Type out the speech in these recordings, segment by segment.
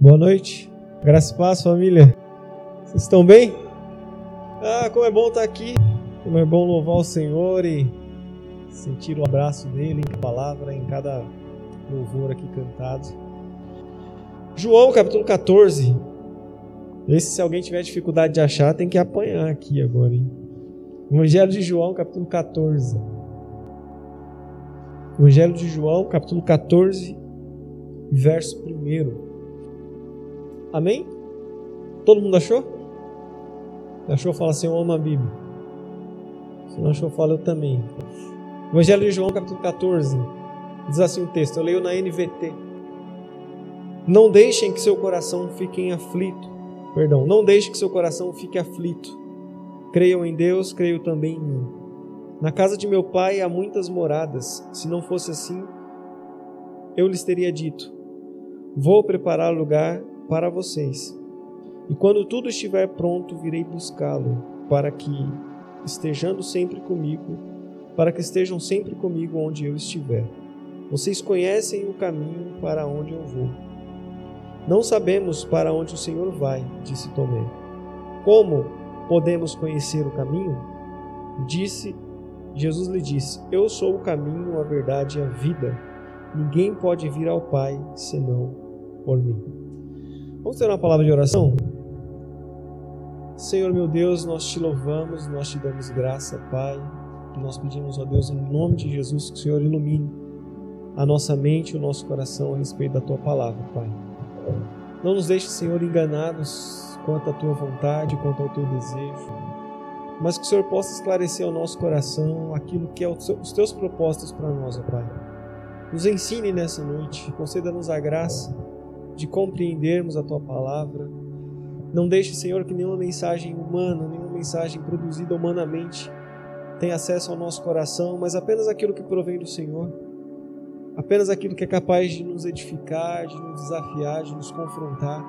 Boa noite. Graças e paz, família. Vocês estão bem? Ah, como é bom estar aqui. Como é bom louvar o Senhor e sentir o abraço dele em palavra, em cada louvor aqui cantado. João, capítulo 14. Esse, se alguém tiver dificuldade de achar, tem que apanhar aqui agora, hein? Evangelho de João, capítulo 14. Evangelho de João, capítulo 14, verso 1. Amém? Todo mundo achou? Achou? Fala assim, eu amo a Bíblia. Se não achou, fala eu também. Evangelho de João, capítulo 14. Diz assim o texto, eu leio na NVT. Não deixem que seu coração fique aflito. Perdão, não deixe que seu coração fique aflito. Creiam em Deus, creio também em mim. Na casa de meu pai há muitas moradas. Se não fosse assim, eu lhes teria dito: Vou preparar lugar para vocês. E quando tudo estiver pronto, virei buscá-lo, para que estejando sempre comigo, para que estejam sempre comigo onde eu estiver. Vocês conhecem o caminho para onde eu vou. Não sabemos para onde o Senhor vai, disse Tomé. Como podemos conhecer o caminho? Disse Jesus lhe disse: Eu sou o caminho, a verdade e a vida. Ninguém pode vir ao Pai senão por mim. Vamos ter uma palavra de oração? Senhor meu Deus, nós te louvamos, nós te damos graça, Pai. Nós pedimos, ó Deus, em nome de Jesus, que o Senhor ilumine a nossa mente e o nosso coração a respeito da tua palavra, Pai. Não nos deixe, Senhor, enganados quanto à tua vontade, quanto ao teu desejo, mas que o Senhor possa esclarecer ao nosso coração aquilo que é os teus propósitos para nós, ó Pai. Nos ensine nessa noite, conceda-nos a graça de compreendermos a tua palavra. Não deixe, Senhor, que nenhuma mensagem humana, nenhuma mensagem produzida humanamente tenha acesso ao nosso coração, mas apenas aquilo que provém do Senhor. Apenas aquilo que é capaz de nos edificar, de nos desafiar, de nos confrontar,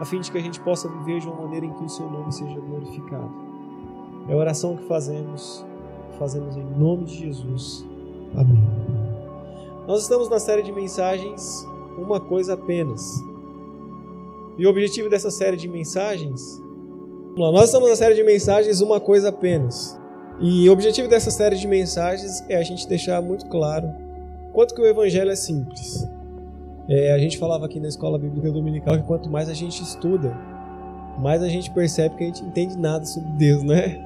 a fim de que a gente possa viver de uma maneira em que o seu nome seja glorificado. É a oração que fazemos, fazemos em nome de Jesus. Amém. Nós estamos na série de mensagens uma coisa apenas. E o objetivo dessa série de mensagens. Nós estamos na série de mensagens Uma Coisa Apenas. E o objetivo dessa série de mensagens é a gente deixar muito claro quanto que o Evangelho é simples. É, a gente falava aqui na escola bíblica dominical que quanto mais a gente estuda, mais a gente percebe que a gente entende nada sobre Deus, né?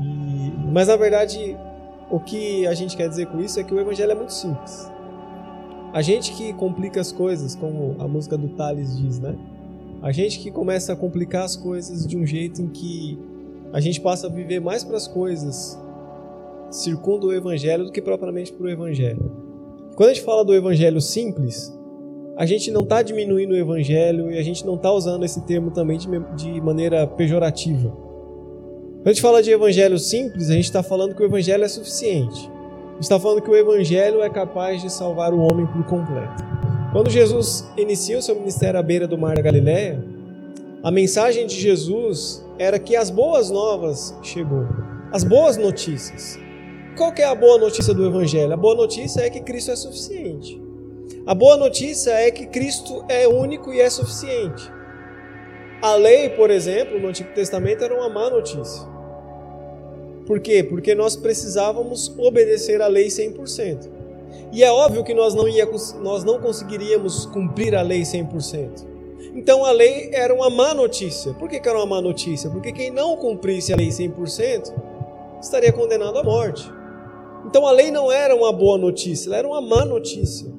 E, mas na verdade, o que a gente quer dizer com isso é que o Evangelho é muito simples. A gente que complica as coisas, como a música do Thales diz, né? A gente que começa a complicar as coisas de um jeito em que a gente passa a viver mais para as coisas circunda o evangelho do que propriamente para o evangelho. Quando a gente fala do evangelho simples, a gente não está diminuindo o evangelho e a gente não está usando esse termo também de, de maneira pejorativa. Quando a gente fala de evangelho simples, a gente está falando que o evangelho é suficiente está falando que o Evangelho é capaz de salvar o homem por completo. Quando Jesus inicia o seu ministério à beira do mar da Galiléia, a mensagem de Jesus era que as boas novas chegou, as boas notícias. Qual é a boa notícia do Evangelho? A boa notícia é que Cristo é suficiente. A boa notícia é que Cristo é único e é suficiente. A lei, por exemplo, no Antigo Testamento era uma má notícia. Por quê? Porque nós precisávamos obedecer a lei 100%. E é óbvio que nós não, ia, nós não conseguiríamos cumprir a lei 100%. Então a lei era uma má notícia. Por que, que era uma má notícia? Porque quem não cumprisse a lei 100% estaria condenado à morte. Então a lei não era uma boa notícia, ela era uma má notícia.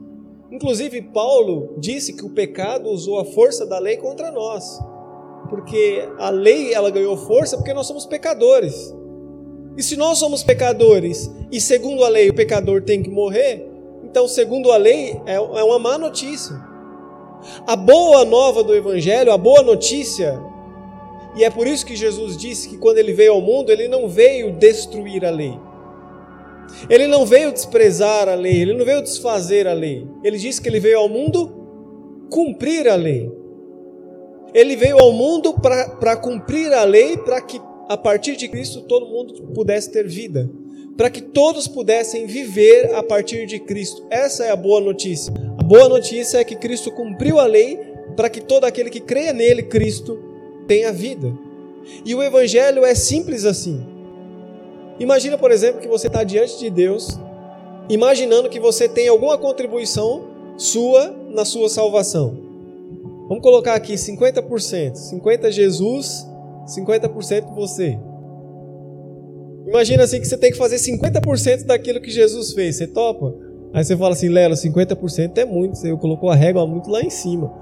Inclusive, Paulo disse que o pecado usou a força da lei contra nós. Porque a lei ela ganhou força porque nós somos pecadores. E se nós somos pecadores e segundo a lei o pecador tem que morrer, então segundo a lei é, é uma má notícia. A boa nova do Evangelho, a boa notícia, e é por isso que Jesus disse que quando ele veio ao mundo, ele não veio destruir a lei. Ele não veio desprezar a lei, ele não veio desfazer a lei. Ele disse que ele veio ao mundo cumprir a lei. Ele veio ao mundo para cumprir a lei, para que a partir de Cristo todo mundo pudesse ter vida, para que todos pudessem viver a partir de Cristo. Essa é a boa notícia. A boa notícia é que Cristo cumpriu a lei para que todo aquele que creia nele, Cristo, tenha vida. E o Evangelho é simples assim. Imagina, por exemplo, que você está diante de Deus, imaginando que você tem alguma contribuição sua na sua salvação. Vamos colocar aqui 50%. 50% Jesus, 50% você. Imagina assim que você tem que fazer 50% daquilo que Jesus fez. Você topa? Aí você fala assim, Lelo, 50% é muito. Você colocou a régua muito lá em cima.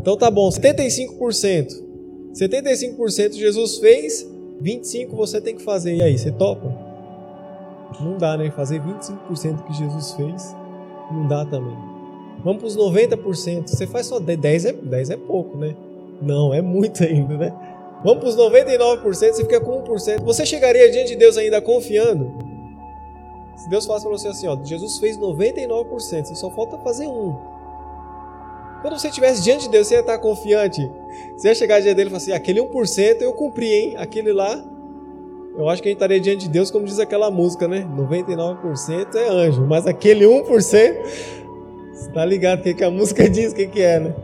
Então tá bom, 75%. 75% Jesus fez, 25% você tem que fazer. E aí, você topa? Não dá, né? Fazer 25% que Jesus fez, não dá também. Vamos para os 90%. Você faz só 10 é, 10 é pouco, né? Não, é muito ainda, né? Vamos para os 99%, você fica com 1%. Você chegaria diante de Deus ainda confiando? Se Deus falasse para você assim, ó, Jesus fez 99%, você só falta fazer 1. Quando você estivesse diante de Deus, você ia estar confiante. Você ia chegar diante dele e falar assim, aquele 1% eu cumpri, hein? Aquele lá, eu acho que a gente estaria diante de Deus, como diz aquela música, né? 99% é anjo, mas aquele 1%, você tá ligado o que, que a música diz, o que, que é, né?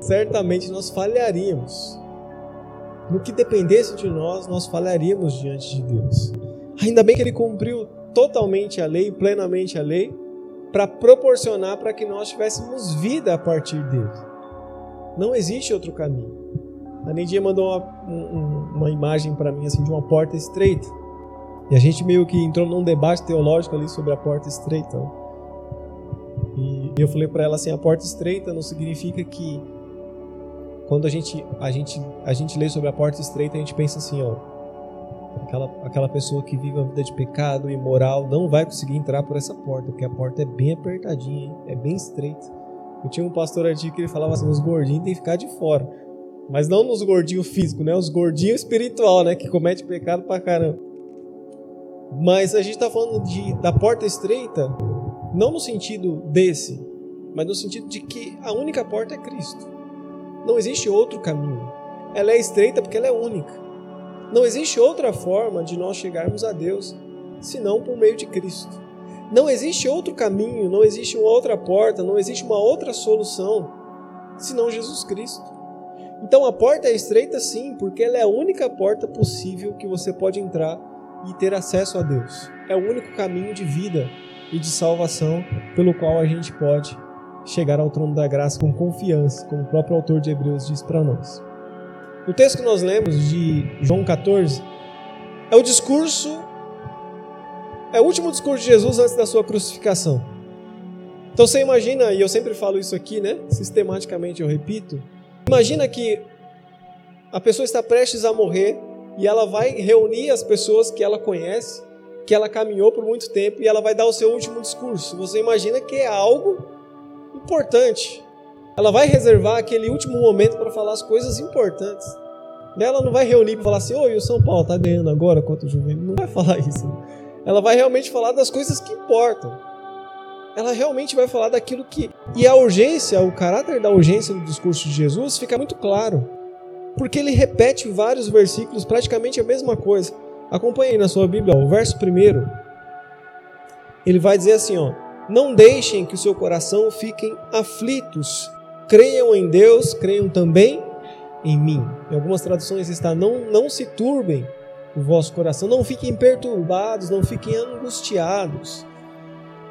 Certamente nós falharíamos no que dependesse de nós, nós falharíamos diante de Deus. Ainda bem que ele cumpriu totalmente a lei, plenamente a lei, para proporcionar para que nós tivéssemos vida a partir dele. Não existe outro caminho. A Neidinha mandou uma, um, uma imagem para mim assim de uma porta estreita. E a gente meio que entrou num debate teológico ali sobre a porta estreita. E eu falei para ela assim, a porta estreita não significa que quando a gente, a gente, a gente lê sobre a porta estreita, a gente pensa assim, ó, aquela, aquela pessoa que vive uma vida de pecado, imoral, não vai conseguir entrar por essa porta, porque a porta é bem apertadinha, é bem estreita. Eu tinha um pastor antigo que ele falava assim, os gordinhos tem que ficar de fora. Mas não nos gordinhos físicos, né? Os gordinhos espiritual, né? Que comete pecado pra caramba. Mas a gente está falando de, da porta estreita, não no sentido desse, mas no sentido de que a única porta é Cristo. Não existe outro caminho. Ela é estreita porque ela é única. Não existe outra forma de nós chegarmos a Deus senão por meio de Cristo. Não existe outro caminho, não existe uma outra porta, não existe uma outra solução senão Jesus Cristo. Então a porta é estreita sim, porque ela é a única porta possível que você pode entrar e ter acesso a Deus. É o único caminho de vida e de salvação pelo qual a gente pode chegar ao trono da graça com confiança, como o próprio autor de Hebreus diz para nós. O texto que nós lemos de João 14 é o discurso, é o último discurso de Jesus antes da sua crucificação. Então você imagina, e eu sempre falo isso aqui, né? Sistematicamente eu repito. Imagina que a pessoa está prestes a morrer e ela vai reunir as pessoas que ela conhece, que ela caminhou por muito tempo e ela vai dar o seu último discurso. Você imagina que é algo importante. Ela vai reservar aquele último momento para falar as coisas importantes. Ela não vai reunir para falar assim: Oi, o São Paulo está ganhando agora contra o Juventus. Não vai falar isso. Ela vai realmente falar das coisas que importam. Ela realmente vai falar daquilo que. E a urgência, o caráter da urgência do discurso de Jesus fica muito claro. Porque ele repete vários versículos, praticamente a mesma coisa. Acompanhe aí na sua Bíblia, ó, o verso primeiro. Ele vai dizer assim: ó. Não deixem que o seu coração fiquem aflitos. Creiam em Deus, creiam também em mim. Em algumas traduções está: não, não se turbem o vosso coração, não fiquem perturbados, não fiquem angustiados.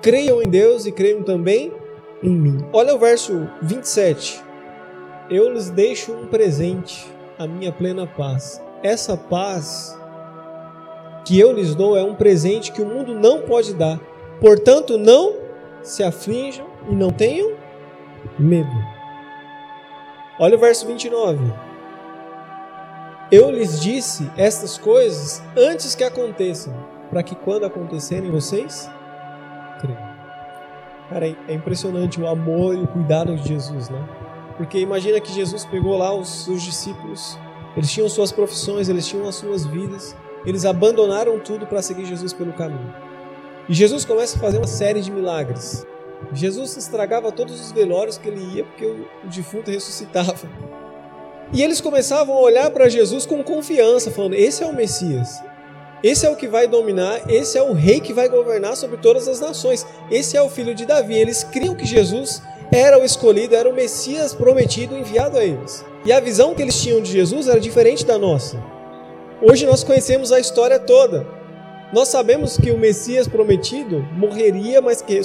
Creiam em Deus e creiam também em mim. Olha o verso 27. Eu lhes deixo um presente, a minha plena paz. Essa paz que eu lhes dou é um presente que o mundo não pode dar. Portanto, não se aflijam e não tenham medo. Olha o verso 29. Eu lhes disse estas coisas antes que aconteçam, para que quando acontecerem vocês creiam. Cara, é impressionante o amor e o cuidado de Jesus, né? Porque imagina que Jesus pegou lá os seus discípulos, eles tinham suas profissões, eles tinham as suas vidas, eles abandonaram tudo para seguir Jesus pelo caminho. E Jesus começa a fazer uma série de milagres. Jesus estragava todos os velórios que ele ia porque o defunto ressuscitava. E eles começavam a olhar para Jesus com confiança, falando: Esse é o Messias. Esse é o que vai dominar, esse é o rei que vai governar sobre todas as nações. Esse é o filho de Davi. Eles criam que Jesus era o escolhido, era o Messias prometido enviado a eles. E a visão que eles tinham de Jesus era diferente da nossa. Hoje nós conhecemos a história toda. Nós sabemos que o Messias prometido morreria, mas que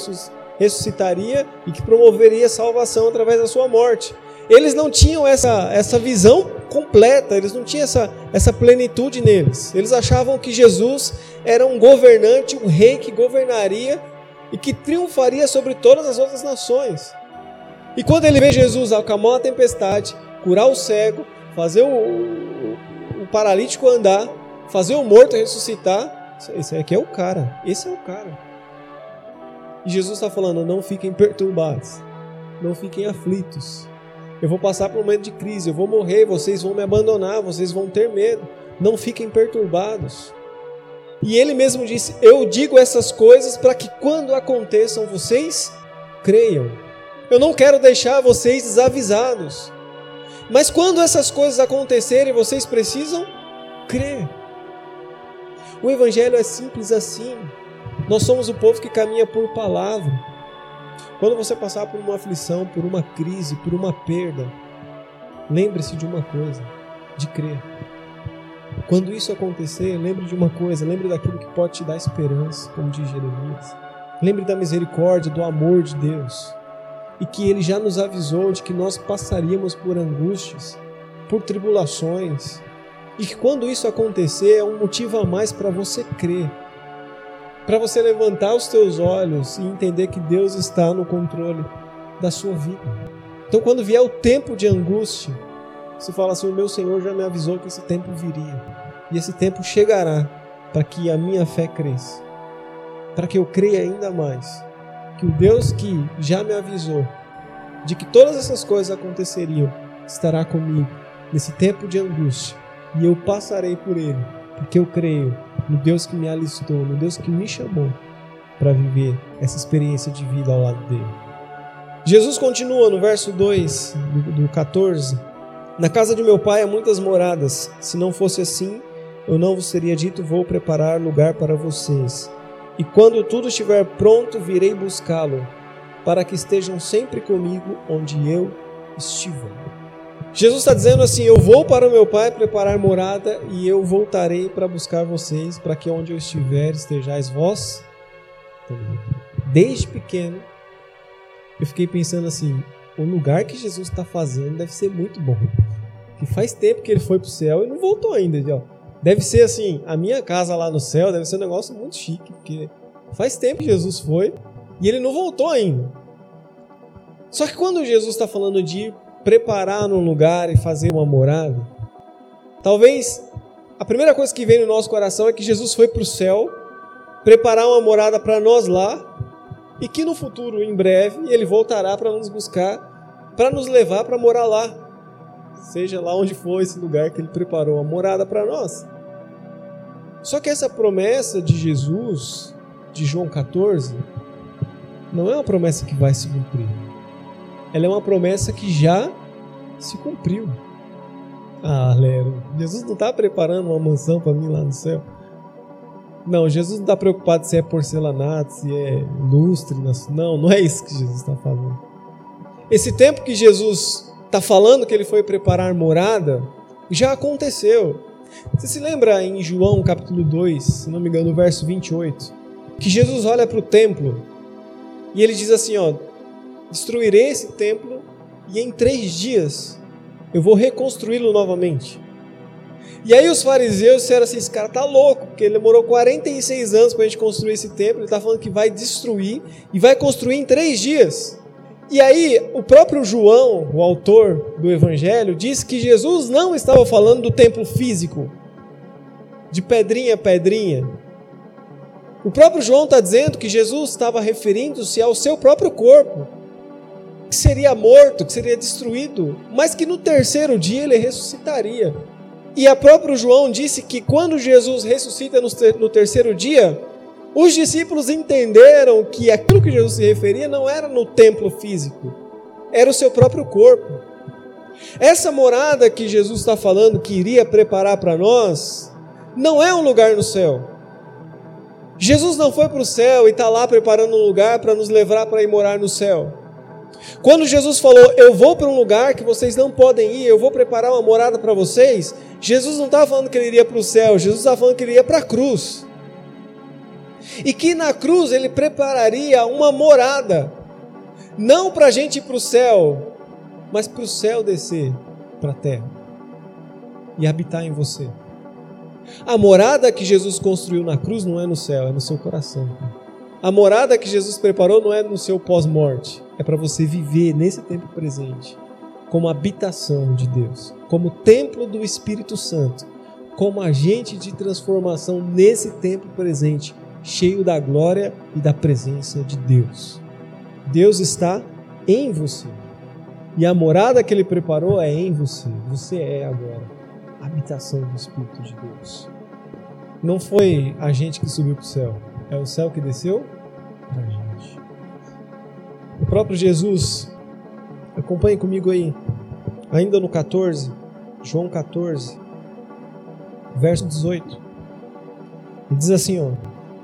ressuscitaria e que promoveria salvação através da sua morte. Eles não tinham essa, essa visão completa, eles não tinham essa, essa plenitude neles. Eles achavam que Jesus era um governante, um rei que governaria e que triunfaria sobre todas as outras nações. E quando ele vê Jesus acalmar a tempestade, curar o cego, fazer o, o, o paralítico andar, fazer o morto ressuscitar, esse aqui é o cara, esse é o cara. E Jesus está falando: não fiquem perturbados, não fiquem aflitos. Eu vou passar por um momento de crise, eu vou morrer, vocês vão me abandonar, vocês vão ter medo. Não fiquem perturbados. E ele mesmo disse: Eu digo essas coisas para que quando aconteçam vocês creiam. Eu não quero deixar vocês desavisados. Mas quando essas coisas acontecerem, vocês precisam crer. O evangelho é simples assim. Nós somos o povo que caminha por palavra. Quando você passar por uma aflição, por uma crise, por uma perda, lembre-se de uma coisa: de crer. Quando isso acontecer, lembre de uma coisa, lembre daquilo que pode te dar esperança, como diz Jeremias. Lembre da misericórdia, do amor de Deus. E que Ele já nos avisou de que nós passaríamos por angústias, por tribulações. E que quando isso acontecer, é um motivo a mais para você crer. Para você levantar os teus olhos e entender que Deus está no controle da sua vida. Então, quando vier o tempo de angústia, você fala assim: O meu Senhor já me avisou que esse tempo viria, e esse tempo chegará para que a minha fé cresça, para que eu creia ainda mais que o Deus que já me avisou de que todas essas coisas aconteceriam estará comigo nesse tempo de angústia, e eu passarei por ele, porque eu creio no Deus que me alistou, no Deus que me chamou para viver essa experiência de vida ao lado dele. Jesus continua no verso 2 do, do 14: Na casa de meu pai há muitas moradas, se não fosse assim, eu não vos teria dito: Vou preparar lugar para vocês. E quando tudo estiver pronto, virei buscá-lo, para que estejam sempre comigo onde eu estiver. Jesus está dizendo assim: Eu vou para o meu Pai preparar morada e eu voltarei para buscar vocês, para que onde eu estiver estejais vós. Desde pequeno, eu fiquei pensando assim: o lugar que Jesus está fazendo deve ser muito bom. Que faz tempo que ele foi para o céu e não voltou ainda. Deve ser assim: a minha casa lá no céu deve ser um negócio muito chique, porque faz tempo que Jesus foi e ele não voltou ainda. Só que quando Jesus está falando de preparar um lugar e fazer uma morada, talvez a primeira coisa que vem no nosso coração é que Jesus foi para o céu preparar uma morada para nós lá e que no futuro, em breve, ele voltará para nos buscar, para nos levar para morar lá, seja lá onde for esse lugar que ele preparou a morada para nós. Só que essa promessa de Jesus, de João 14, não é uma promessa que vai se cumprir ela é uma promessa que já se cumpriu. Ah, Lero, Jesus não está preparando uma mansão para mim lá no céu. Não, Jesus não está preocupado se é porcelanato, se é lustre. Não, não é isso que Jesus está falando. Esse tempo que Jesus está falando que ele foi preparar morada, já aconteceu. Você se lembra em João capítulo 2, se não me engano, no verso 28, que Jesus olha para o templo e ele diz assim: ó, destruirei esse templo e em três dias eu vou reconstruí-lo novamente. E aí os fariseus disseram assim: esse cara tá louco, porque ele demorou 46 anos para a gente construir esse templo, ele está falando que vai destruir e vai construir em três dias. E aí o próprio João, o autor do Evangelho, diz que Jesus não estava falando do templo físico, de pedrinha a pedrinha. O próprio João está dizendo que Jesus estava referindo-se ao seu próprio corpo que seria morto, que seria destruído, mas que no terceiro dia ele ressuscitaria. E a próprio João disse que quando Jesus ressuscita no terceiro dia, os discípulos entenderam que aquilo que Jesus se referia não era no templo físico, era o seu próprio corpo. Essa morada que Jesus está falando que iria preparar para nós, não é um lugar no céu. Jesus não foi para o céu e está lá preparando um lugar para nos levar para ir morar no céu. Quando Jesus falou, Eu vou para um lugar que vocês não podem ir, eu vou preparar uma morada para vocês, Jesus não estava falando que ele iria para o céu, Jesus estava falando que ele ia para a cruz. E que na cruz ele prepararia uma morada, não para a gente ir para o céu, mas para o céu descer para a terra e habitar em você. A morada que Jesus construiu na cruz não é no céu, é no seu coração. A morada que Jesus preparou não é no seu pós-morte, é para você viver nesse tempo presente como habitação de Deus, como templo do Espírito Santo, como agente de transformação nesse tempo presente, cheio da glória e da presença de Deus. Deus está em você. E a morada que ele preparou é em você. Você é agora a habitação do Espírito de Deus. Não foi a gente que subiu para o céu, é o céu que desceu para a gente. O próprio Jesus, acompanhe comigo aí, ainda no 14, João 14, verso 18. Ele diz assim: ó,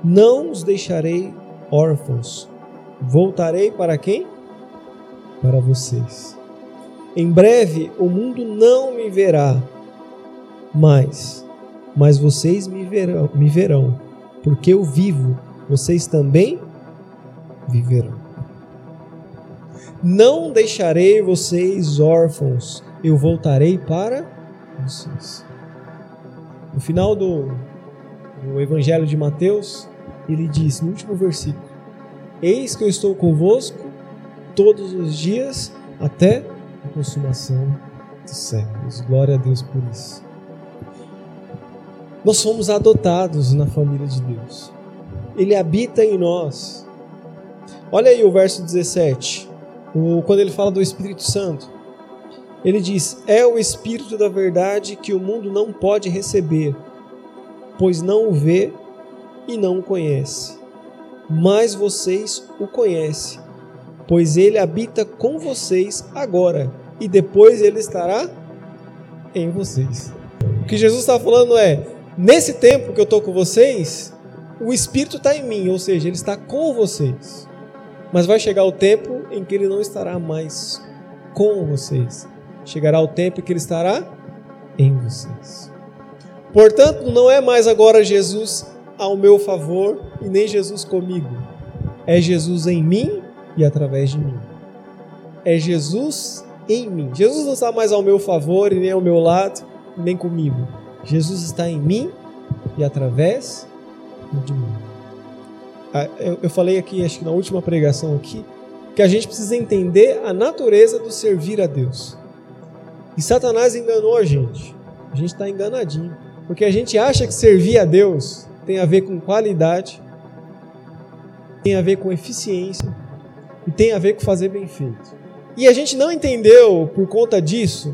Não os deixarei órfãos, voltarei para quem? Para vocês. Em breve o mundo não me verá mais, mas vocês me verão, me verão, porque eu vivo, vocês também viverão. Não deixarei vocês órfãos, eu voltarei para vocês. No final do, do Evangelho de Mateus, ele diz, no último versículo: Eis que eu estou convosco todos os dias até a consumação dos séculos. Glória a Deus por isso. Nós somos adotados na família de Deus. Ele habita em nós. Olha aí o verso 17, o, quando ele fala do Espírito Santo. Ele diz: É o Espírito da verdade que o mundo não pode receber, pois não o vê e não o conhece. Mas vocês o conhecem, pois ele habita com vocês agora, e depois ele estará em vocês. O que Jesus está falando é: nesse tempo que eu estou com vocês, o Espírito está em mim, ou seja, ele está com vocês. Mas vai chegar o tempo em que ele não estará mais com vocês. Chegará o tempo em que ele estará em vocês. Portanto, não é mais agora Jesus ao meu favor e nem Jesus comigo. É Jesus em mim e através de mim. É Jesus em mim. Jesus não está mais ao meu favor e nem ao meu lado, nem comigo. Jesus está em mim e através de mim. Ah, eu falei aqui, acho que na última pregação aqui, que a gente precisa entender a natureza do servir a Deus. E Satanás enganou a gente. A gente está enganadinho. Porque a gente acha que servir a Deus tem a ver com qualidade, tem a ver com eficiência e tem a ver com fazer bem feito. E a gente não entendeu, por conta disso,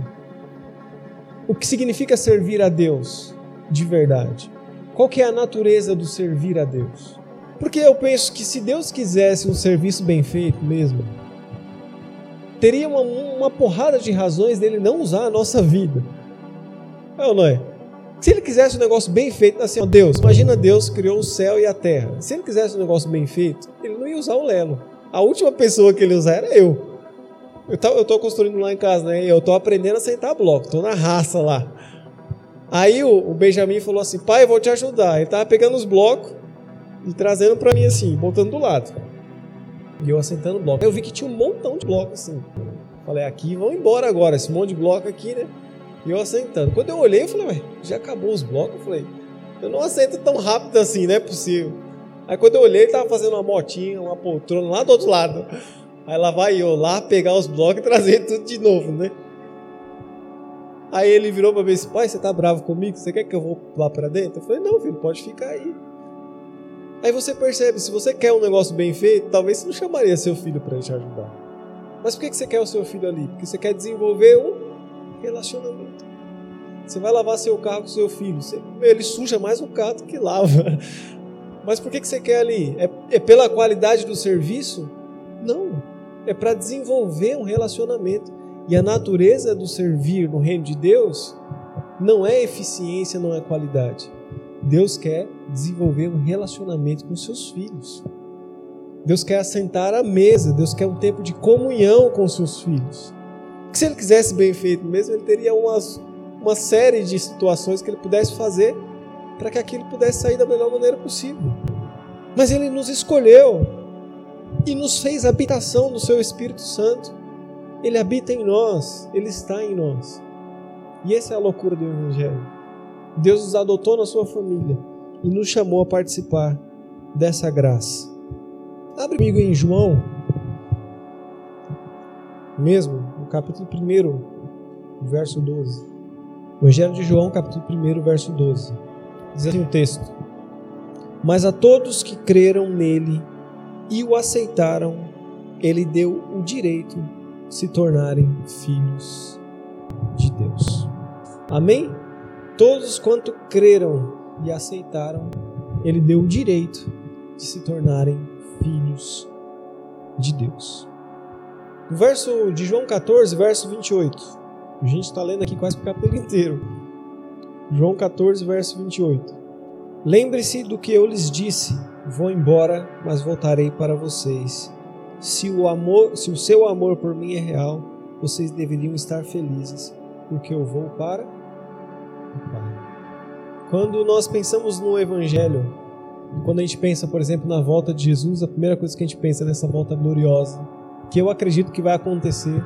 o que significa servir a Deus de verdade. Qual que é a natureza do servir a Deus? Porque eu penso que se Deus quisesse um serviço bem feito mesmo, teria uma, uma porrada de razões dele não usar a nossa vida. É ou não é? Se ele quisesse um negócio bem feito, assim, ó, Deus, imagina Deus criou o céu e a terra. Se ele quisesse um negócio bem feito, ele não ia usar o Lelo. A última pessoa que ele usar era eu. Eu tô, eu tô construindo lá em casa, né? Eu tô aprendendo a sentar bloco, tô na raça lá. Aí o, o Benjamin falou assim: pai, eu vou te ajudar. Ele tava pegando os blocos, e trazendo para mim assim, botando do lado. E eu assentando o bloco. Eu vi que tinha um montão de bloco assim. Falei, aqui, vão embora agora, esse monte de bloco aqui, né? E eu assentando. Quando eu olhei, eu falei, ué, já acabou os blocos? Eu falei, eu não assento tão rápido assim, não é possível. Aí quando eu olhei, ele tava fazendo uma motinha, uma poltrona lá do outro lado. Aí lá vai eu lá pegar os blocos e trazer tudo de novo, né? Aí ele virou para mim e disse, pai, você tá bravo comigo? Você quer que eu vou lá para dentro? Eu falei, não, filho, pode ficar aí. Aí você percebe, se você quer um negócio bem feito, talvez você não chamaria seu filho para te ajudar. Mas por que você quer o seu filho ali? Porque você quer desenvolver um relacionamento. Você vai lavar seu carro com seu filho, ele suja mais o carro do que lava. Mas por que você quer ali? É, é pela qualidade do serviço? Não. É para desenvolver um relacionamento. E a natureza do servir no reino de Deus não é eficiência, não é qualidade. Deus quer desenvolver um relacionamento com seus filhos. Deus quer assentar à mesa, Deus quer um tempo de comunhão com seus filhos. Que se ele quisesse bem feito mesmo, ele teria umas, uma série de situações que ele pudesse fazer para que aquilo pudesse sair da melhor maneira possível. Mas ele nos escolheu e nos fez habitação do seu Espírito Santo. Ele habita em nós, ele está em nós. E essa é a loucura do Evangelho. Deus nos adotou na sua família e nos chamou a participar dessa graça. Abre comigo em João, mesmo, no capítulo 1, verso 12. Evangelho de João, capítulo 1, verso 12. Diz assim o texto: Mas a todos que creram nele e o aceitaram, ele deu o direito de se tornarem filhos de Deus. Amém? Todos quanto creram e aceitaram, ele deu o direito de se tornarem filhos de Deus. No verso de João 14, verso 28. A gente está lendo aqui quase o capítulo inteiro. João 14, verso 28. Lembre-se do que eu lhes disse: vou embora, mas voltarei para vocês. Se o amor, se o seu amor por mim é real, vocês deveriam estar felizes, porque eu vou para Pai. Quando nós pensamos no evangelho, quando a gente pensa, por exemplo, na volta de Jesus, a primeira coisa que a gente pensa é nessa volta gloriosa, que eu acredito que vai acontecer,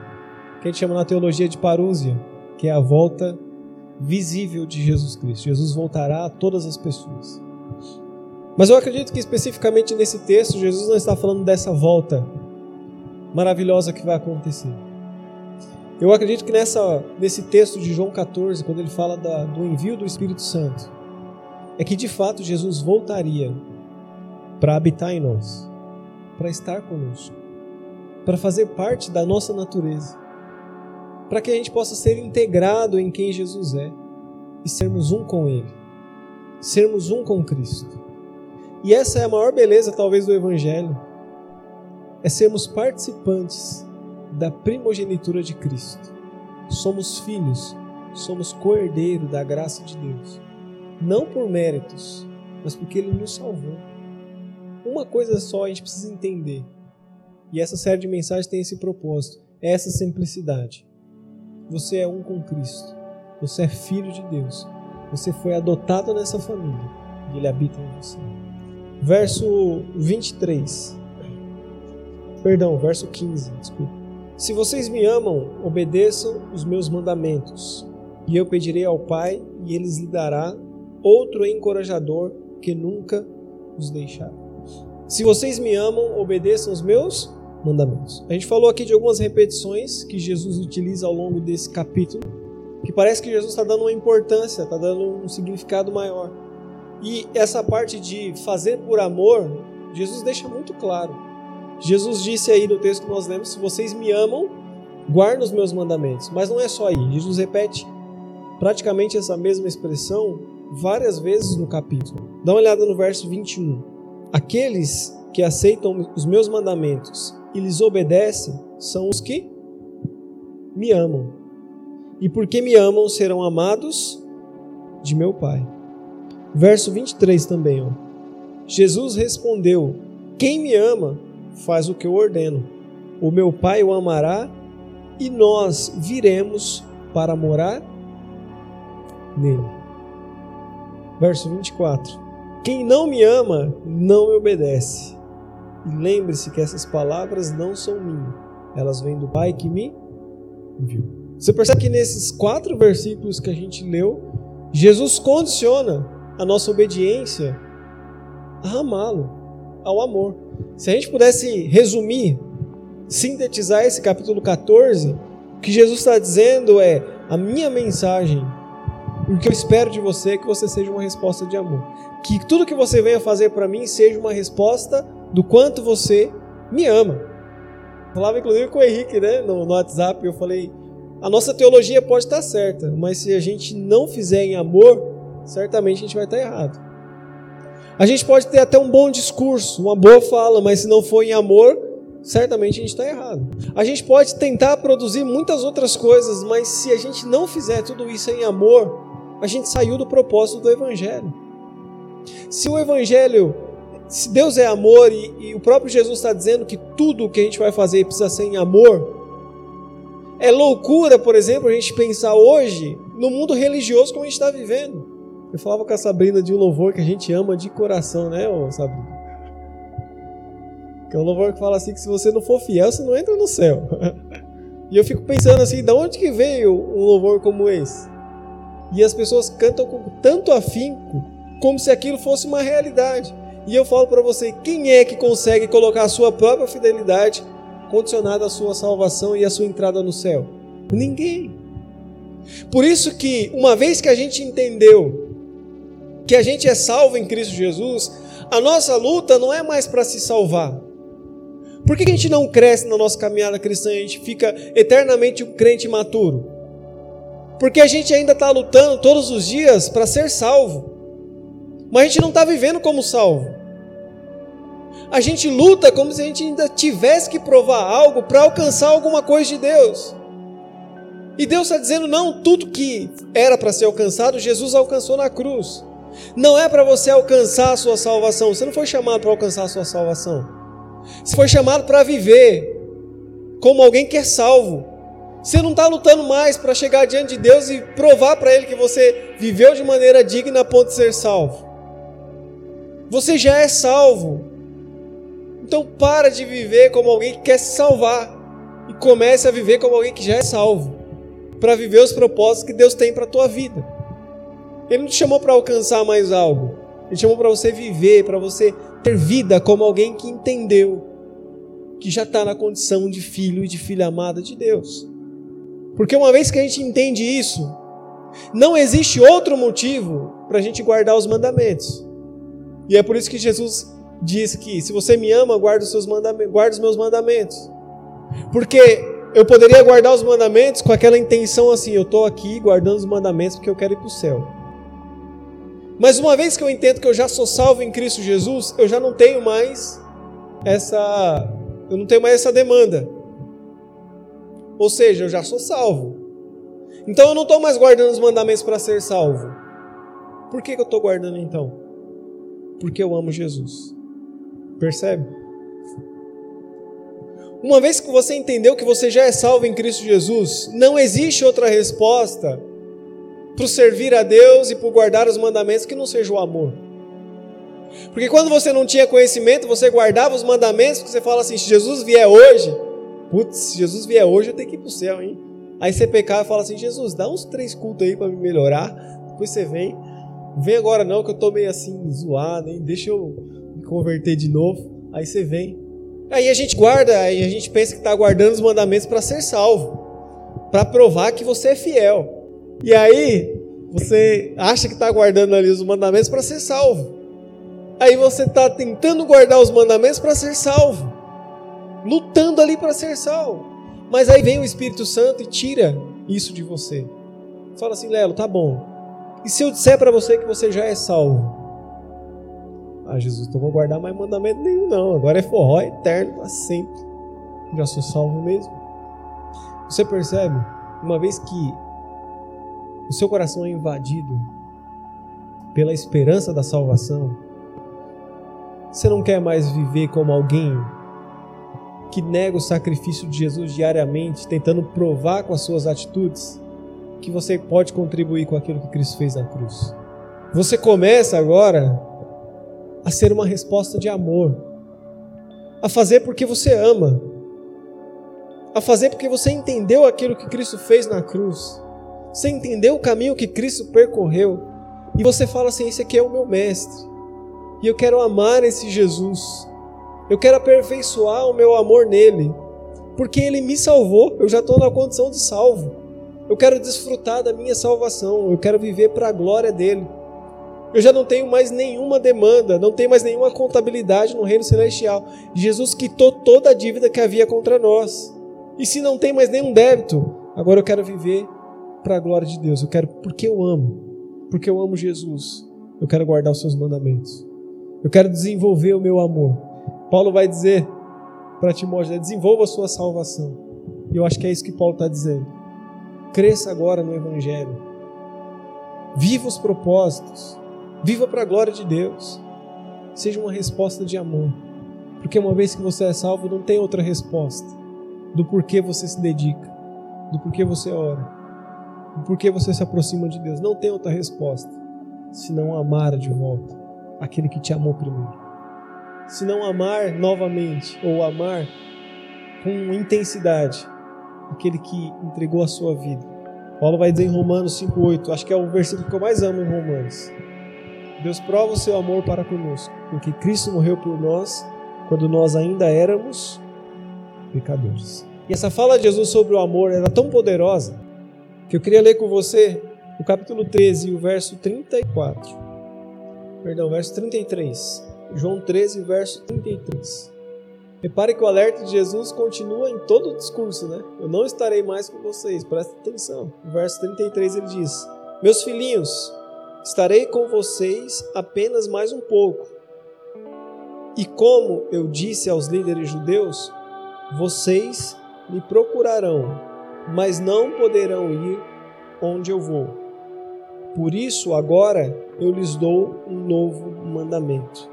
que a gente chama na teologia de parúzia, que é a volta visível de Jesus Cristo. Jesus voltará a todas as pessoas. Mas eu acredito que especificamente nesse texto, Jesus não está falando dessa volta maravilhosa que vai acontecer. Eu acredito que nessa, nesse texto de João 14, quando ele fala da, do envio do Espírito Santo, é que de fato Jesus voltaria para habitar em nós, para estar conosco, para fazer parte da nossa natureza, para que a gente possa ser integrado em quem Jesus é e sermos um com Ele, sermos um com Cristo. E essa é a maior beleza, talvez, do Evangelho: é sermos participantes da primogenitura de Cristo. Somos filhos, somos co-herdeiro da graça de Deus não por méritos, mas porque Ele nos salvou. Uma coisa só a gente precisa entender, e essa série de mensagens tem esse propósito: é essa simplicidade. Você é um com Cristo, você é filho de Deus, você foi adotado nessa família e Ele habita em você. Verso 23. Perdão, verso 15, desculpa. Se vocês me amam, obedeçam os meus mandamentos, e eu pedirei ao Pai, e ele lhes dará outro encorajador que nunca os deixará. Se vocês me amam, obedeçam os meus mandamentos. A gente falou aqui de algumas repetições que Jesus utiliza ao longo desse capítulo, que parece que Jesus está dando uma importância, está dando um significado maior. E essa parte de fazer por amor, Jesus deixa muito claro. Jesus disse aí no texto que nós lemos: Se vocês me amam, guardem os meus mandamentos. Mas não é só aí. Jesus repete praticamente essa mesma expressão várias vezes no capítulo. Dá uma olhada no verso 21. Aqueles que aceitam os meus mandamentos e lhes obedecem são os que me amam. E porque me amam, serão amados de meu Pai. Verso 23 também, ó. Jesus respondeu: Quem me ama, faz o que eu ordeno. O meu Pai o amará e nós viremos para morar nele. Verso 24: Quem não me ama, não me obedece. E lembre-se que essas palavras não são minhas, elas vêm do Pai que me viu. Você percebe que nesses quatro versículos que a gente leu, Jesus condiciona a nossa obediência a amá-lo, ao amor. Se a gente pudesse resumir, sintetizar esse capítulo 14, o que Jesus está dizendo é: a minha mensagem o que eu espero de você é que você seja uma resposta de amor. Que tudo que você venha fazer para mim seja uma resposta do quanto você me ama. Falava inclusive com o Henrique, né, no, no WhatsApp, eu falei: a nossa teologia pode estar certa, mas se a gente não fizer em amor, certamente a gente vai estar errado. A gente pode ter até um bom discurso, uma boa fala, mas se não for em amor, certamente a gente está errado. A gente pode tentar produzir muitas outras coisas, mas se a gente não fizer tudo isso em amor, a gente saiu do propósito do Evangelho. Se o Evangelho se Deus é amor e, e o próprio Jesus está dizendo que tudo o que a gente vai fazer precisa ser em amor, é loucura, por exemplo, a gente pensar hoje no mundo religioso como a gente está vivendo. Eu falava com a Sabrina de um louvor que a gente ama de coração, né, Sabrina? Que é um louvor que fala assim que se você não for fiel, você não entra no céu. e eu fico pensando assim, da onde que veio um louvor como esse? E as pessoas cantam com tanto afinco, como se aquilo fosse uma realidade. E eu falo para você, quem é que consegue colocar a sua própria fidelidade condicionada à sua salvação e à sua entrada no céu? Ninguém. Por isso que, uma vez que a gente entendeu que a gente é salvo em Cristo Jesus, a nossa luta não é mais para se salvar. Por que a gente não cresce na nossa caminhada cristã e a gente fica eternamente um crente imaturo? Porque a gente ainda está lutando todos os dias para ser salvo, mas a gente não está vivendo como salvo. A gente luta como se a gente ainda tivesse que provar algo para alcançar alguma coisa de Deus. E Deus está dizendo: não, tudo que era para ser alcançado, Jesus alcançou na cruz. Não é para você alcançar a sua salvação. Você não foi chamado para alcançar a sua salvação. Você foi chamado para viver como alguém que é salvo. Você não está lutando mais para chegar diante de Deus e provar para Ele que você viveu de maneira digna a ponto de ser salvo. Você já é salvo. Então para de viver como alguém que quer se salvar e comece a viver como alguém que já é salvo, para viver os propósitos que Deus tem para a tua vida. Ele não te chamou para alcançar mais algo. Ele te chamou para você viver, para você ter vida como alguém que entendeu que já está na condição de filho e de filha amada de Deus. Porque uma vez que a gente entende isso, não existe outro motivo para a gente guardar os mandamentos. E é por isso que Jesus diz que se você me ama, guarda os, seus mandamentos, guarda os meus mandamentos. Porque eu poderia guardar os mandamentos com aquela intenção assim: eu estou aqui guardando os mandamentos porque eu quero ir para o céu. Mas uma vez que eu entendo que eu já sou salvo em Cristo Jesus, eu já não tenho mais essa eu não tenho mais essa demanda. Ou seja, eu já sou salvo. Então eu não estou mais guardando os mandamentos para ser salvo. Por que, que eu estou guardando então? Porque eu amo Jesus. Percebe? Uma vez que você entendeu que você já é salvo em Cristo Jesus, não existe outra resposta para servir a Deus e por guardar os mandamentos que não seja o amor. Porque quando você não tinha conhecimento, você guardava os mandamentos, porque você fala assim: se Jesus vier hoje, putz, se Jesus vier hoje, eu tenho que ir para o céu, hein? Aí você pecava e fala assim: Jesus, dá uns três cultos aí para me melhorar. Depois você vem, vem agora não, que eu tô meio assim zoado, hein? Deixa eu me converter de novo. Aí você vem. Aí a gente guarda, aí a gente pensa que está guardando os mandamentos para ser salvo, para provar que você é fiel. E aí, você acha que está guardando ali os mandamentos para ser salvo. Aí você está tentando guardar os mandamentos para ser salvo, lutando ali para ser salvo. Mas aí vem o Espírito Santo e tira isso de você. Fala assim, Lelo, tá bom. E se eu disser para você que você já é salvo? Ah, Jesus, não vou guardar mais mandamento nenhum, não. Agora é forró eterno para sempre. Já sou salvo mesmo. Você percebe? Uma vez que o seu coração é invadido pela esperança da salvação, você não quer mais viver como alguém que nega o sacrifício de Jesus diariamente, tentando provar com as suas atitudes que você pode contribuir com aquilo que Cristo fez na cruz. Você começa agora a ser uma resposta de amor, a fazer porque você ama, a fazer porque você entendeu aquilo que Cristo fez na cruz. Você entendeu o caminho que Cristo percorreu e você fala assim: esse aqui é o meu mestre. E eu quero amar esse Jesus. Eu quero aperfeiçoar o meu amor nele, porque ele me salvou. Eu já estou na condição de salvo. Eu quero desfrutar da minha salvação. Eu quero viver para a glória dele. Eu já não tenho mais nenhuma demanda, não tenho mais nenhuma contabilidade no reino celestial. Jesus quitou toda a dívida que havia contra nós. E se não tem mais nenhum débito, agora eu quero viver para a glória de Deus. Eu quero porque eu amo, porque eu amo Jesus. Eu quero guardar os seus mandamentos. Eu quero desenvolver o meu amor. Paulo vai dizer para Timóteo: né, desenvolva a sua salvação. E eu acho que é isso que Paulo está dizendo. Cresça agora no Evangelho. Viva os propósitos. Viva para a glória de Deus. seja uma resposta de amor. Porque uma vez que você é salvo, não tem outra resposta do porquê você se dedica, do porquê você ora, do porquê você se aproxima de Deus. Não tem outra resposta senão amar de volta aquele que te amou primeiro. Se não amar novamente ou amar com intensidade aquele que entregou a sua vida. Paulo vai dizer em Romanos 5:8, acho que é o versículo que eu mais amo em Romanos. Deus prova o seu amor para conosco, porque Cristo morreu por nós quando nós ainda éramos pecadores. E essa fala de Jesus sobre o amor era tão poderosa que eu queria ler com você o capítulo 13, o verso 34. Perdão, verso 33. João 13, verso 33. Repare que o alerta de Jesus continua em todo o discurso, né? Eu não estarei mais com vocês, presta atenção. No verso 33 ele diz: Meus filhinhos, estarei com vocês apenas mais um pouco. E como eu disse aos líderes judeus, vocês me procurarão, mas não poderão ir onde eu vou. Por isso, agora eu lhes dou um novo mandamento: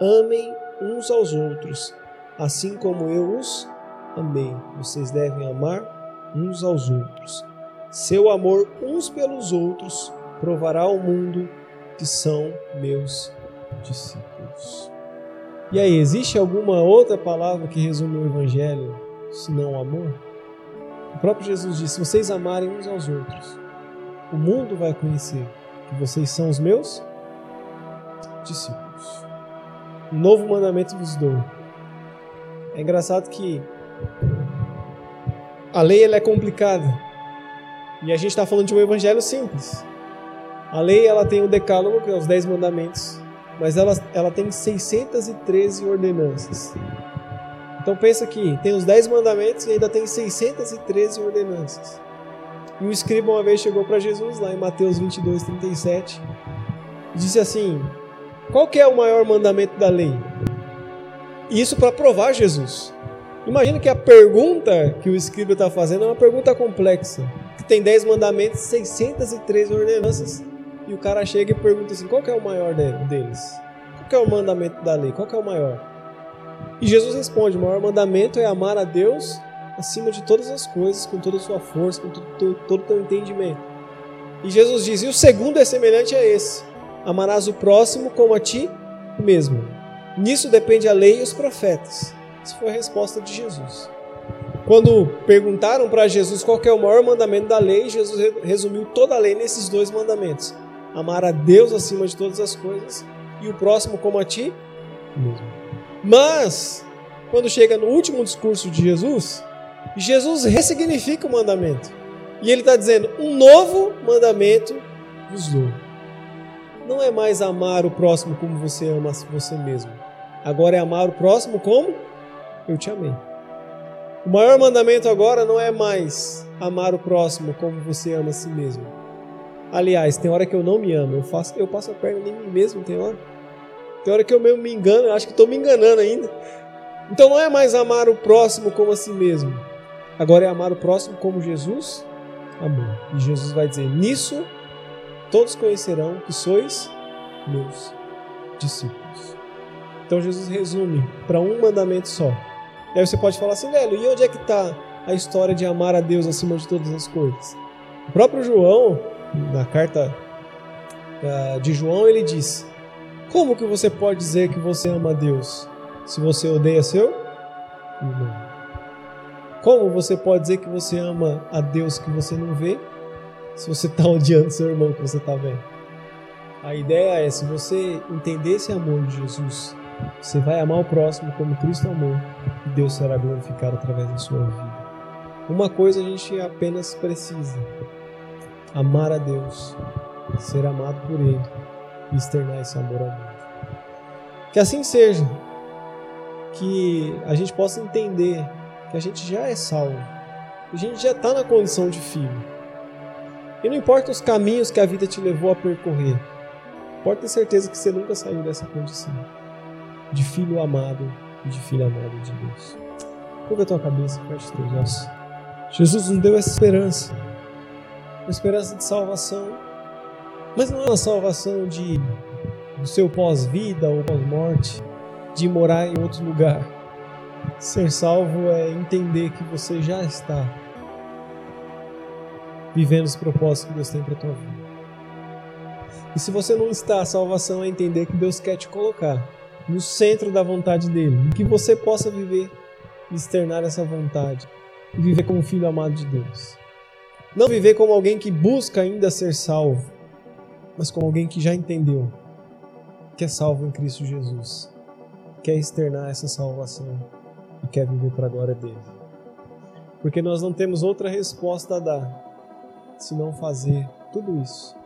amem uns aos outros assim como eu os amei. Vocês devem amar uns aos outros. Seu amor uns pelos outros provará ao mundo que são meus discípulos. E aí, existe alguma outra palavra que resume o Evangelho senão amor? O próprio Jesus disse: se vocês amarem uns aos outros, o mundo vai conhecer que vocês são os meus discípulos. Um novo mandamento vos dou: é engraçado que a lei ela é complicada. E a gente está falando de um evangelho simples. A lei ela tem o decálogo, que é os 10 mandamentos, mas ela, ela tem 613 ordenanças. Então pensa que tem os 10 mandamentos e ainda tem 613 ordenanças. E o escriba uma vez chegou para Jesus, lá em Mateus 22, 37, e disse assim: Qual é o maior mandamento da lei? Isso para provar Jesus. Imagina que a pergunta que o escriba está fazendo é uma pergunta complexa. Que tem 10 mandamentos, 603 ordenanças. E o cara chega e pergunta assim: qual é o maior deles? Qual é o mandamento da lei? Qual é o maior? E Jesus responde: o maior mandamento é amar a Deus acima de todas as coisas, com toda a sua força, com todo, o teu entendimento. E Jesus diz: e o segundo é semelhante a esse: amarás o próximo como a ti mesmo. Nisso depende a lei e os profetas. Essa foi a resposta de Jesus. Quando perguntaram para Jesus qual é o maior mandamento da lei, Jesus resumiu toda a lei nesses dois mandamentos: amar a Deus acima de todas as coisas e o próximo como a ti mesmo. Mas, quando chega no último discurso de Jesus, Jesus ressignifica o mandamento. E ele está dizendo: um novo mandamento vos dou. Não é mais amar o próximo como você ama você mesmo Agora é amar o próximo como eu te amei. O maior mandamento agora não é mais amar o próximo como você ama a si mesmo. Aliás, tem hora que eu não me amo, eu faço, eu passo a perna em mim mesmo, tem hora. Tem hora que eu mesmo me engano, eu acho que estou me enganando ainda. Então não é mais amar o próximo como a si mesmo. Agora é amar o próximo como Jesus amou. E Jesus vai dizer: Nisso todos conhecerão que sois meus discípulos. Então Jesus resume para um mandamento só. E aí você pode falar assim, velho, e onde é que está a história de amar a Deus acima de todas as coisas? O próprio João, na carta uh, de João, ele diz: Como que você pode dizer que você ama a Deus se você odeia seu irmão? Como você pode dizer que você ama a Deus que você não vê se você está odiando seu irmão que você está vendo? A ideia é, se você entender esse amor de Jesus você vai amar o próximo como Cristo amou e Deus será glorificado através da sua vida. Uma coisa a gente apenas precisa: amar a Deus, ser amado por Ele e externar esse amor ao mundo. Que assim seja, que a gente possa entender que a gente já é salvo, que a gente já está na condição de filho. E não importa os caminhos que a vida te levou a percorrer, pode ter certeza que você nunca saiu dessa condição de filho amado e de filha amada de Deus. Curva a tua cabeça, feche os teus olhos. Jesus nos deu essa esperança, uma esperança de salvação, mas não é uma salvação de seu pós-vida ou pós-morte, de morar em outro lugar. Ser salvo é entender que você já está vivendo os propósitos que Deus tem para tua vida. E se você não está, a salvação é entender que Deus quer te colocar no centro da vontade dele, que você possa viver e externar essa vontade e viver como filho amado de Deus. Não viver como alguém que busca ainda ser salvo, mas como alguém que já entendeu que é salvo em Cristo Jesus, quer externar essa salvação e quer viver para a glória dele. Porque nós não temos outra resposta a dar senão fazer tudo isso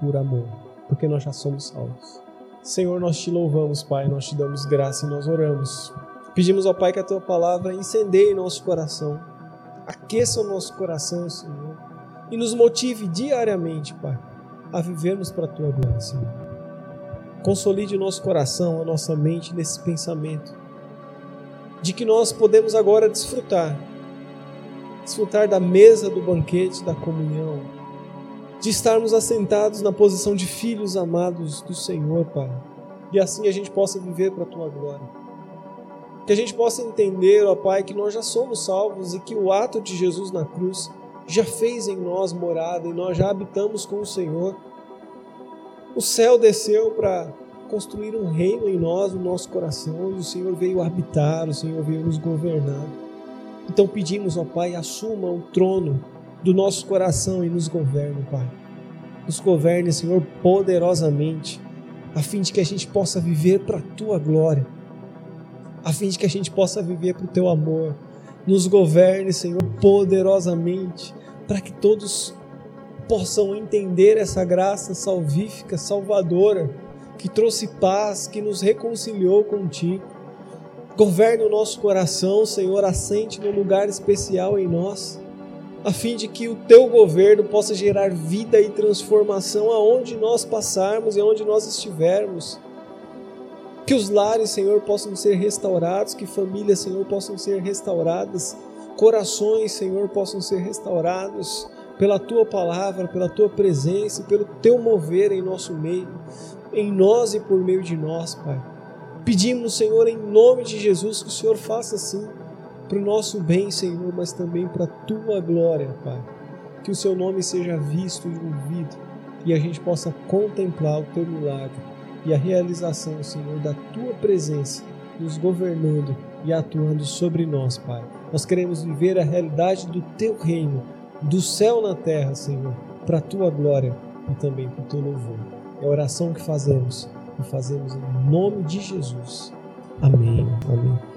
por amor, porque nós já somos salvos. Senhor, nós te louvamos, Pai, nós te damos graça e nós oramos. Pedimos ao Pai que a tua palavra incendeie nosso coração, aqueça o nosso coração, Senhor, e nos motive diariamente, Pai, a vivermos para a tua glória, Senhor. Consolide o nosso coração, a nossa mente nesse pensamento de que nós podemos agora desfrutar desfrutar da mesa do banquete da comunhão, de estarmos assentados na posição de filhos amados do Senhor, Pai. E assim a gente possa viver para a tua glória. Que a gente possa entender, ó Pai, que nós já somos salvos e que o ato de Jesus na cruz já fez em nós morada e nós já habitamos com o Senhor. O céu desceu para construir um reino em nós, no nosso coração, e o Senhor veio habitar, o Senhor veio nos governar. Então pedimos, ó Pai, assuma o trono do nosso coração e nos governe, Pai. Nos governe, Senhor, poderosamente, a fim de que a gente possa viver para a tua glória, a fim de que a gente possa viver para o teu amor. Nos governe, Senhor, poderosamente, para que todos possam entender essa graça salvífica, salvadora, que trouxe paz, que nos reconciliou contigo. Governe o nosso coração, Senhor, assente num lugar especial em nós a fim de que o teu governo possa gerar vida e transformação aonde nós passarmos e aonde nós estivermos. Que os lares, Senhor, possam ser restaurados, que famílias, Senhor, possam ser restauradas, corações, Senhor, possam ser restaurados pela tua palavra, pela tua presença, pelo teu mover em nosso meio, em nós e por meio de nós, Pai. Pedimos, Senhor, em nome de Jesus, que o Senhor faça assim para o nosso bem, Senhor, mas também para a tua glória, Pai. Que o seu nome seja visto e ouvido e a gente possa contemplar o teu milagre e a realização, Senhor, da tua presença nos governando e atuando sobre nós, Pai. Nós queremos viver a realidade do teu reino, do céu na terra, Senhor, para a tua glória e também para o teu louvor. É a oração que fazemos e fazemos em nome de Jesus. Amém. Amém.